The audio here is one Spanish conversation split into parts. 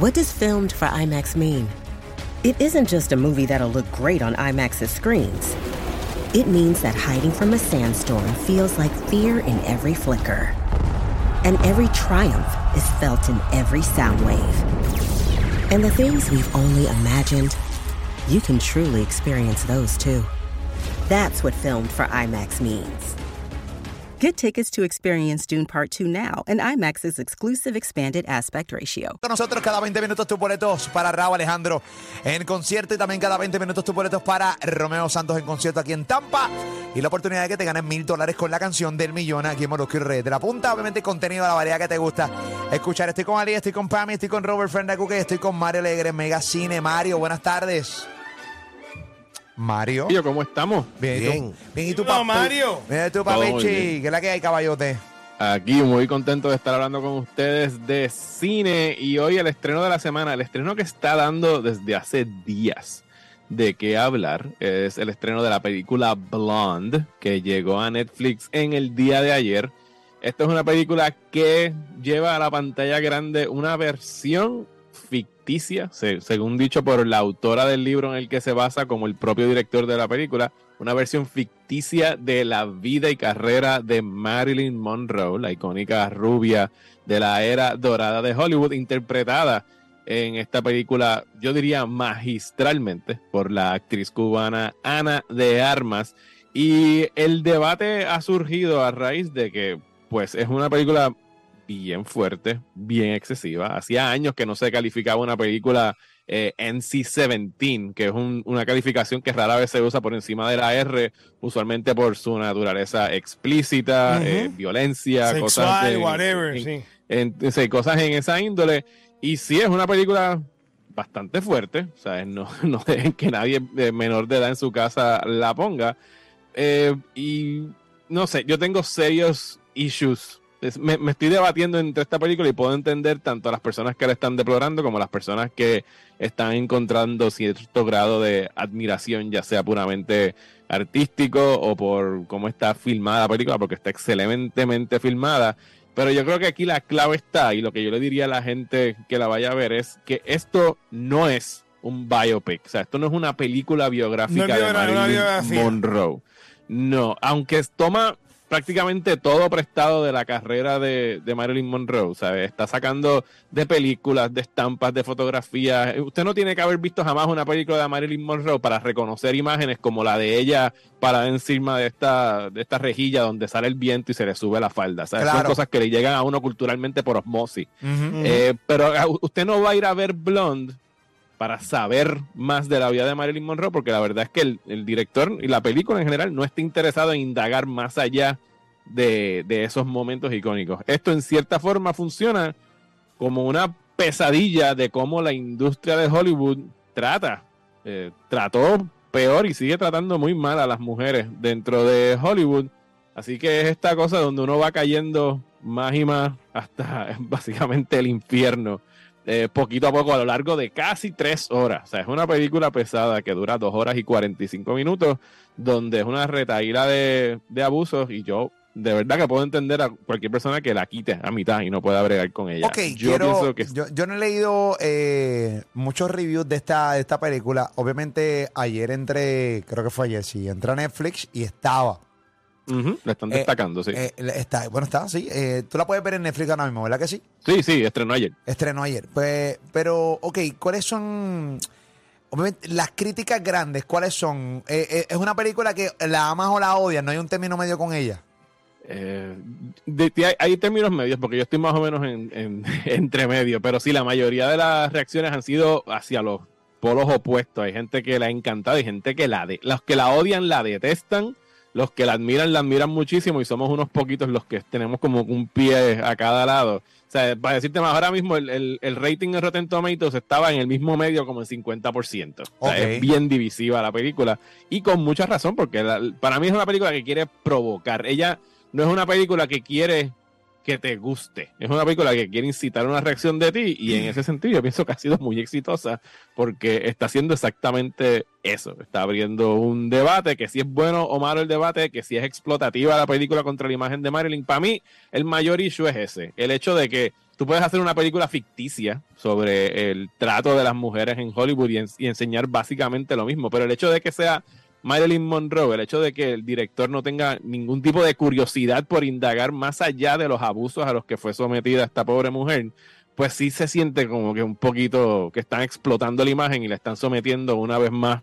What does filmed for IMAX mean? It isn't just a movie that'll look great on IMAX's screens. It means that hiding from a sandstorm feels like fear in every flicker. And every triumph is felt in every sound wave. And the things we've only imagined, you can truly experience those too. That's what filmed for IMAX means. Get tickets to experience Dune Part 2 now and IMAX's exclusive expanded aspect ratio. Nosotros cada 20 minutos tus boletos para Raúl Alejandro en concierto y también cada 20 minutos tus boletos para Romeo Santos en concierto aquí en Tampa. Y la oportunidad de que te ganes mil dólares con la canción del millón aquí en Morosco y Red. De la punta, obviamente, contenido de la variedad que te gusta escuchar. Estoy con Ali, estoy con Pami, estoy con Robert Fernandez, estoy con Mario Alegre, Mega Cine. Mario, buenas tardes. Mario. Tío, ¿cómo estamos? Bien, ¿y tú? Bien. Bien, ¿y tú, papi? Mario. Bien, ¿y tú, papichi? bien. ¿Qué es la que hay, caballote? Aquí muy contento de estar hablando con ustedes de cine y hoy el estreno de la semana, el estreno que está dando desde hace días de qué hablar es el estreno de la película Blonde que llegó a Netflix en el día de ayer. Esta es una película que lleva a la pantalla grande una versión ficticia, se- según dicho por la autora del libro en el que se basa como el propio director de la película, una versión ficticia de la vida y carrera de Marilyn Monroe, la icónica rubia de la era dorada de Hollywood, interpretada en esta película, yo diría magistralmente, por la actriz cubana Ana de Armas. Y el debate ha surgido a raíz de que, pues, es una película bien fuerte, bien excesiva. Hacía años que no se calificaba una película eh, NC-17, que es un- una calificación que rara vez se usa por encima de la R, usualmente por su naturaleza explícita, eh, violencia, cosas Sexual, de- whatever, en- sí. en- sí, cosas en esa índole. Y sí, es una película bastante fuerte. Sea, no, no dejen que nadie menor de edad en su casa la ponga. Eh, y no sé, yo tengo serios issues. Es- me, me estoy debatiendo entre esta película y puedo entender tanto a las personas que la están deplorando como a las personas que están encontrando cierto grado de admiración, ya sea puramente artístico o por cómo está filmada la película, porque está excelentemente filmada. Pero yo creo que aquí la clave está, y lo que yo le diría a la gente que la vaya a ver es que esto no es un biopic, o sea, esto no es una película biográfica No de Marilyn. Monroe. No, aunque toma prácticamente todo prestado de la carrera de, de Marilyn Monroe, ¿sabes? Está sacando de películas, de estampas, de fotografías. Usted no tiene que haber visto jamás una película de Marilyn Monroe para reconocer imágenes como la de ella parada encima de esta, de esta rejilla donde sale el viento y se le sube la falda. ¿sabes? Son Claro. cosas que le llegan a uno culturalmente por osmosis. Eh, pero ah, usted no va a ir a ver Blonde para saber más de la vida de Marilyn Monroe, porque la verdad es que el, director y la película en general no está interesado en indagar más allá de, de esos momentos icónicos. Esto en cierta forma funciona como una pesadilla de cómo la industria de Hollywood trata, eh, trató peor y sigue tratando muy mal a las mujeres dentro de Hollywood. Así que es esta cosa donde uno va cayendo más y más hasta básicamente el infierno, eh, poquito a poco a lo largo de casi tres horas. O sea, es una película pesada que dura dos horas y 45 minutos, donde es una retaíla de, de abusos y yo de verdad que puedo entender a cualquier persona que la quite a mitad y no pueda bregar con ella. Ok, yo quiero, pienso que yo, yo no he leído eh, muchos reviews de esta, de esta película. Obviamente ayer entré, creo que fue ayer, sí, entré a Netflix y estaba. Ujú, la están Eh, destacando, sí. eh, está bueno, está, sí. eh, tú la puedes ver en Netflix ahora mismo, ¿verdad que sí? sí, sí, estrenó ayer. Estrenó ayer. Pues, pero, ok, ¿cuáles son obviamente, las críticas grandes? ¿Cuáles son? Eh, es una película que la amas o la odias, no hay un término medio con ella. Eh, de- de- hay, hay términos medios, porque yo estoy más o menos en, en- entre medio, pero sí, la mayoría de las reacciones han sido hacia los polos opuestos. Hay gente que la ha encantado y gente que la de, los que la odian la detestan, los que la admiran la admiran muchísimo y somos unos poquitos los que tenemos como un pie a cada lado. O sea, para decirte más, ahora mismo el, el- el rating de Rotten Tomatoes estaba en el mismo medio como en 50%. O sea, es bien divisiva la película y con mucha razón, porque la- para mí es una película que quiere provocar. Ella no es una película que quiere que te guste. Es una película que quiere incitar una reacción de ti y en ese sentido yo pienso que ha sido muy exitosa porque está haciendo exactamente eso. Está abriendo un debate que si es bueno o malo el debate, que si es explotativa la película contra la imagen de Marilyn. Para mí el mayor issue es ese, el hecho de que tú puedes hacer una película ficticia sobre el trato de las mujeres en Hollywood y, enseñar básicamente lo mismo, pero el hecho de que sea Marilyn Monroe, el hecho de que el director no tenga ningún tipo de curiosidad por indagar más allá de los abusos a los que fue sometida esta pobre mujer, pues sí se siente como que un poquito que están explotando la imagen y la están sometiendo una vez más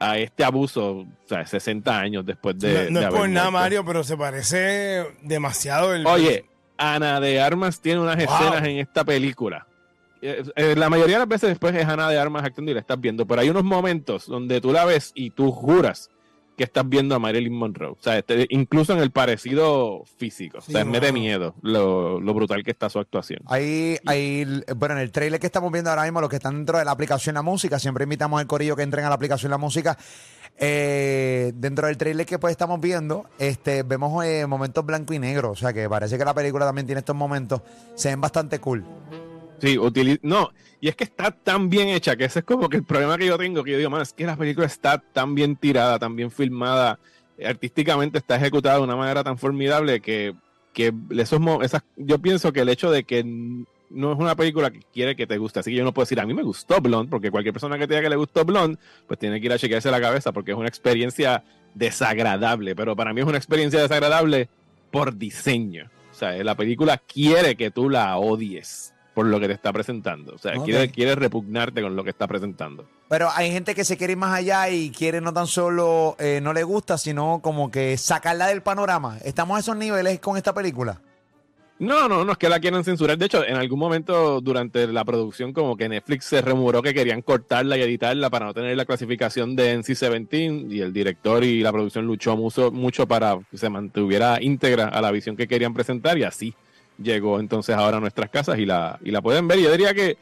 a este abuso, o sea, 60 años después de. No, es por nada, Mario, pero se parece demasiado el. Oye, Ana de Armas tiene unas escenas en esta película. Eh, eh, la mayoría de las veces después es Ana de Armas actuando y la estás viendo, pero hay unos momentos donde tú la ves y tú juras que estás viendo a Marilyn Monroe. O sea, este, incluso en el parecido físico. o sea, me da miedo lo, brutal que está su actuación. Ahí, ahí, bueno, en el trailer que estamos viendo ahora mismo, los que están dentro de la aplicación La Música, siempre invitamos al corillo que entren a la aplicación La Música. Eh, dentro del trailer que pues estamos viendo, este, vemos eh, momentos blanco y negro. O sea que parece que la película también tiene estos momentos. Se ven bastante cool. Sí, no, y es que está tan bien hecha que ese es como que el problema que yo tengo, que yo digo, man, es que la película está tan bien tirada, tan bien filmada, artísticamente está ejecutada de una manera tan formidable que, que esos, esas, yo pienso que el hecho de que no es una película que quiere que te guste, así que yo no puedo decir, a mí me gustó Blonde, porque cualquier persona que te diga que le gustó Blonde, pues tiene que ir a chequearse la cabeza, porque es una experiencia desagradable, pero para mí es una experiencia desagradable por diseño. O sea, la película quiere que tú la odies por lo que te está presentando. O sea, quiere, repugnarte con lo que está presentando. Pero hay gente que se quiere ir más allá y quiere no tan solo eh, no le gusta, sino como que sacarla del panorama. ¿Estamos a esos niveles con esta película? No, no, no es que la quieran censurar. De hecho, en algún momento durante la producción, como que Netflix se rumoró que querían cortarla y editarla para no tener la clasificación de NC-17 y el director y la producción luchó mucho, mucho para que se mantuviera íntegra a la visión que querían presentar y así llegó entonces ahora a nuestras casas y la, y la pueden ver. Yo diría que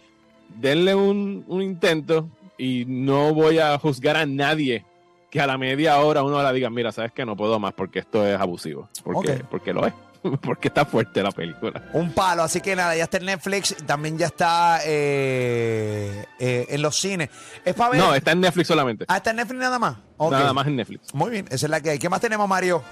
denle un, intento y no voy a juzgar a nadie que a la media hora uno la diga, mira, sabes que no puedo más porque esto es abusivo. Porque, porque lo es. porque está fuerte la película. Un palo, así que nada, ya está en Netflix, también ya está eh, eh, en los cines. Es para ver. No, está en Netflix solamente. Ah, está en Netflix nada más. Nada más en Netflix. Muy bien, esa es la que hay. ¿Qué más tenemos, Mario?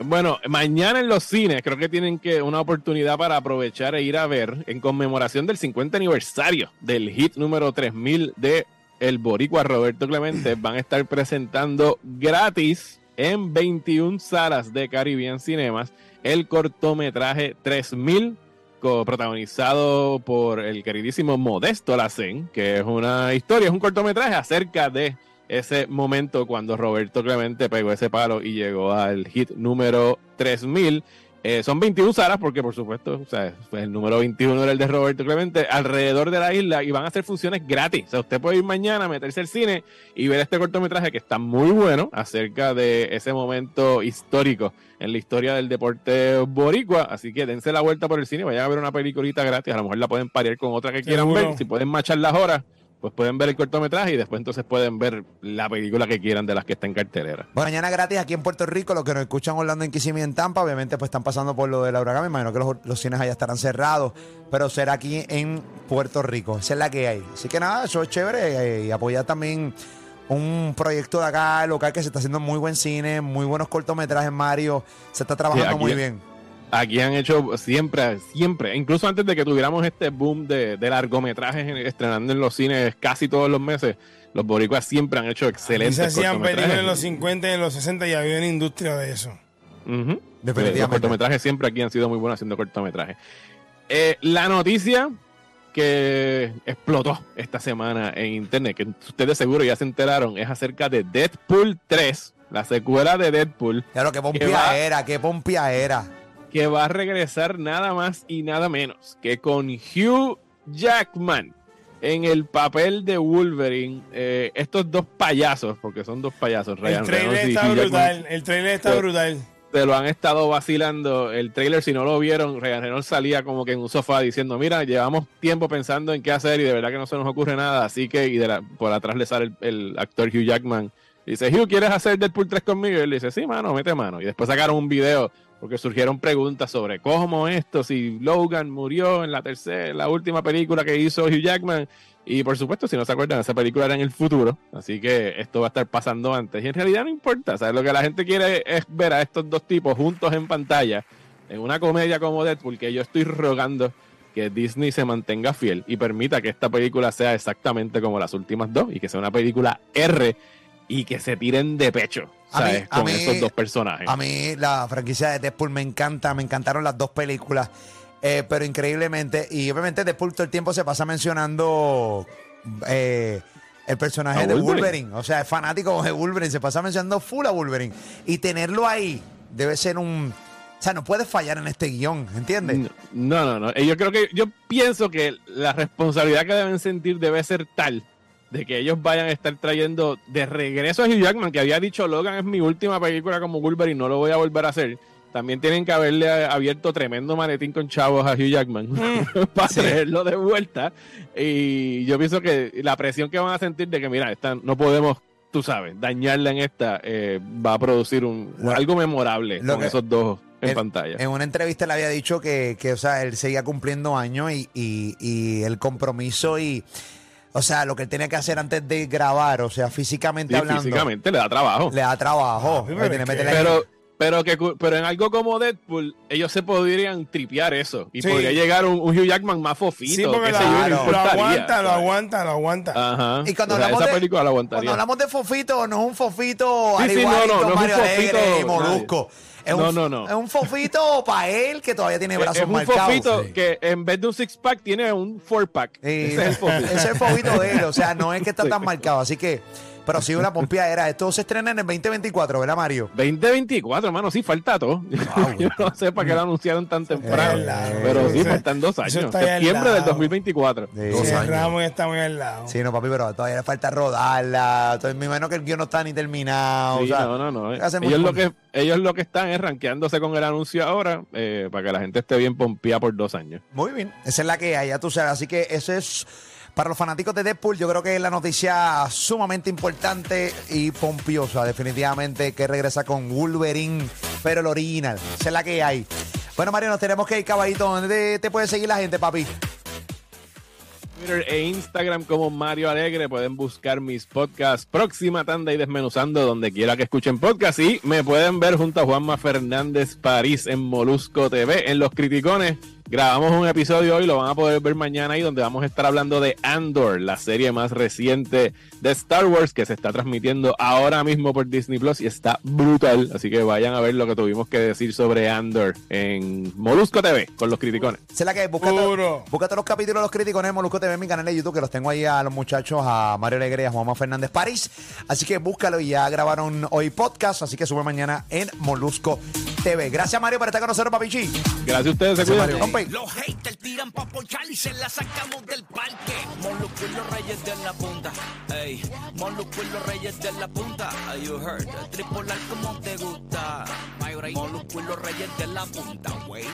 Bueno, mañana en los cines creo que tienen que una oportunidad para aprovechar e ir a ver en conmemoración del 50 aniversario del hit número 3000 de El Boricua Roberto Clemente. Van a estar presentando gratis en 21 salas de Caribbean Cinemas el cortometraje 3000 protagonizado por el queridísimo Modesto Lacen, que es una historia, es un cortometraje acerca de ese momento cuando Roberto Clemente pegó ese palo y llegó al hit número 3000. Eh, son 21 salas porque por supuesto, o sea, pues el número 21 era el de Roberto Clemente alrededor de la isla y van a hacer funciones gratis. O sea, usted puede ir mañana, a meterse al cine y ver este cortometraje que está muy bueno acerca de ese momento histórico en la historia del deporte boricua. Así que dense la vuelta por el cine, vayan a ver una peliculita gratis. A lo mejor la pueden parear con otra que quieran ver. Si pueden machar las horas, pues pueden ver el cortometraje y después entonces pueden ver la película que quieran de las que está en cartelera. Bueno, mañana gratis aquí en Puerto Rico, los que nos escuchan hablando en Kissimmee en Tampa, obviamente pues están pasando por lo de la huracán, me imagino que los, cines allá estarán cerrados, pero será aquí en Puerto Rico, esa es la que hay. Así que nada, eso es chévere eh, y apoyar también un proyecto de acá local que se está haciendo muy buen cine, muy buenos cortometrajes, Mario, se está trabajando muy bien aquí han hecho siempre, siempre, incluso antes de que tuviéramos este boom de, largometrajes estrenando en los cines casi todos los meses, los boricuas siempre han hecho excelentes Se hacían películas en los 50 y en los 60 y había una industria de eso. Los cortometrajes siempre aquí han sido muy buenos haciendo cortometrajes. Eh, la noticia que explotó esta semana en internet, que ustedes seguro ya se enteraron, es acerca de Deadpool 3, la secuela de Deadpool. Claro, qué pompia era, qué pompia era que va a regresar nada más y nada menos que con Hugh Jackman en el papel de Wolverine. Eh, estos dos payasos, porque son dos payasos, Ryan El trailer está brutal, el trailer está brutal. Se lo han estado vacilando. El trailer, si no lo vieron, Ryan Reynolds salía como que en un sofá diciendo, mira, llevamos tiempo pensando en qué hacer y de verdad que no se nos ocurre nada. Así que, y por atrás le sale el, actor Hugh Jackman. Dice, Hugh, ¿quieres hacer Deadpool 3 conmigo? Y él dice, sí, mano, mete mano. Y después sacaron un video porque surgieron preguntas sobre cómo esto, si Logan murió en la tercera, la última película que hizo Hugh Jackman, y por supuesto, si no se acuerdan, esa película era en el futuro, así que esto va a estar pasando antes, y en realidad no importa, ¿sabes? Lo que la gente quiere es ver a estos dos tipos juntos en pantalla, en una comedia como Deadpool, que yo estoy rogando que Disney se mantenga fiel y permita que esta película sea exactamente como las últimas dos y que sea una película R y que se tiren de pecho mí- ¿sabes? con mí- esos dos personajes. A mí la franquicia de Deadpool me encanta, me encantaron las dos películas, eh, pero increíblemente, y obviamente Deadpool todo el tiempo se pasa mencionando eh, el personaje A de Wolverine. Wolverine, o sea, es fanático de Wolverine, se pasa mencionando full a Wolverine, y tenerlo ahí debe ser un... O sea, no puedes fallar en este guion, ¿entiendes? No, no, no. Eh, Yo creo que, yo pienso que la responsabilidad que deben sentir debe ser tal de que ellos vayan a estar trayendo de regreso a Hugh Jackman, que había dicho Logan es mi última película como Wolverine, no lo voy a volver a hacer. También tienen que haberle abierto tremendo maletín con chavos a Hugh Jackman para Sí. traerlo de vuelta. Y yo pienso que la presión que van a sentir de que, mira, esta, no podemos, tú sabes, dañarla en esta, eh, va a producir un, algo memorable con que- esos dos en en- pantalla. En una entrevista le había dicho que, que, o sea, él seguía cumpliendo años y, y- y el compromiso y, o sea, lo que él tenía que hacer antes de grabar, o sea, físicamente Sí, hablando, físicamente le da trabajo. le da trabajo. Ah, pero tiene Pero, pero, que, pero en algo como Deadpool, ellos se podrían tripear eso. Y Sí. podría llegar un, un Hugh Jackman más fofito. Sí, porque lo, no claro. lo aguanta, lo aguanta, lo aguanta. Ajá. Y cuando O sea, hablamos esa de- película la Cuando hablamos de Fofito, no es un Fofito Sí, al sí, no, no, no es un Mario Alegre Fofito, y Molusco. Es No, un, no, no. Es un Fofito para él que todavía tiene Es- brazos es un marcados. fofito Sí. que en vez de un six pack tiene un four pack. Sí, Ese es el fofito. ese es el fofito de él, o sea, no es que está Sí. tan marcado, así que, pero sí una pompeadera. Esto se estrena en el 2024, ¿verdad, Mario? 2024, hermano, sí, falta todo. Yo no sé para qué lo anunciaron tan temprano. pero sí, faltan dos años. Septiembre del lado. 2024. Sí. Sí, años. Ramos está muy al lado. Sí, no, papi, pero todavía le falta rodarla. Entonces, me imagino que el guion no está ni terminado. Sí, o sea, no, no, no. eh. Ellos lo, que, ellos lo que están es rankeándose con el anuncio ahora eh, para que la gente esté bien pompeada por dos años. Muy bien, esa es la que hay, ya tú sabes. Así que eso es para los fanáticos de Deadpool. Yo creo que es la noticia sumamente importante y pompiosa, definitivamente, que regresa con Wolverine, pero el original. Esa es la que hay. Bueno, Mario, nos tenemos que ir, caballito. ¿Dónde te puede seguir la gente, papi? Twitter e Instagram como Mario Alegre. Pueden buscar mis podcasts Próxima Tanda y Desmenuzando donde quiera que escuchen podcast. Y me pueden ver junto a Juanma Fernández París en Molusco TV en Los Criticones. Grabamos un episodio hoy, lo van a poder ver mañana ahí, donde vamos a estar hablando de Andor, la serie más reciente de Star Wars que se está transmitiendo ahora mismo por Disney Plus y está brutal. Así que vayan a ver lo que tuvimos que decir sobre Andor en Molusco TV con los criticones. La que. Búscate, los capítulos de los críticos en Molusco TV en mi canal de YouTube, que los tengo ahí a los muchachos, a Mario Alegre y a Juanma Fernández París. Así que búscalo y ya grabaron hoy podcast, así que sube mañana en Molusco TV. Gracias, Mario, por estar con nosotros, papichi. Gracias a ustedes, se cuidan. Los haters tiran pa' ponchar y se la sacamos del parque. Moluco y los reyes de la punta. Ey, Moluco y los reyes de la punta. Are you heard? Tripolar como te gusta. Moluco y los reyes de la punta, wey.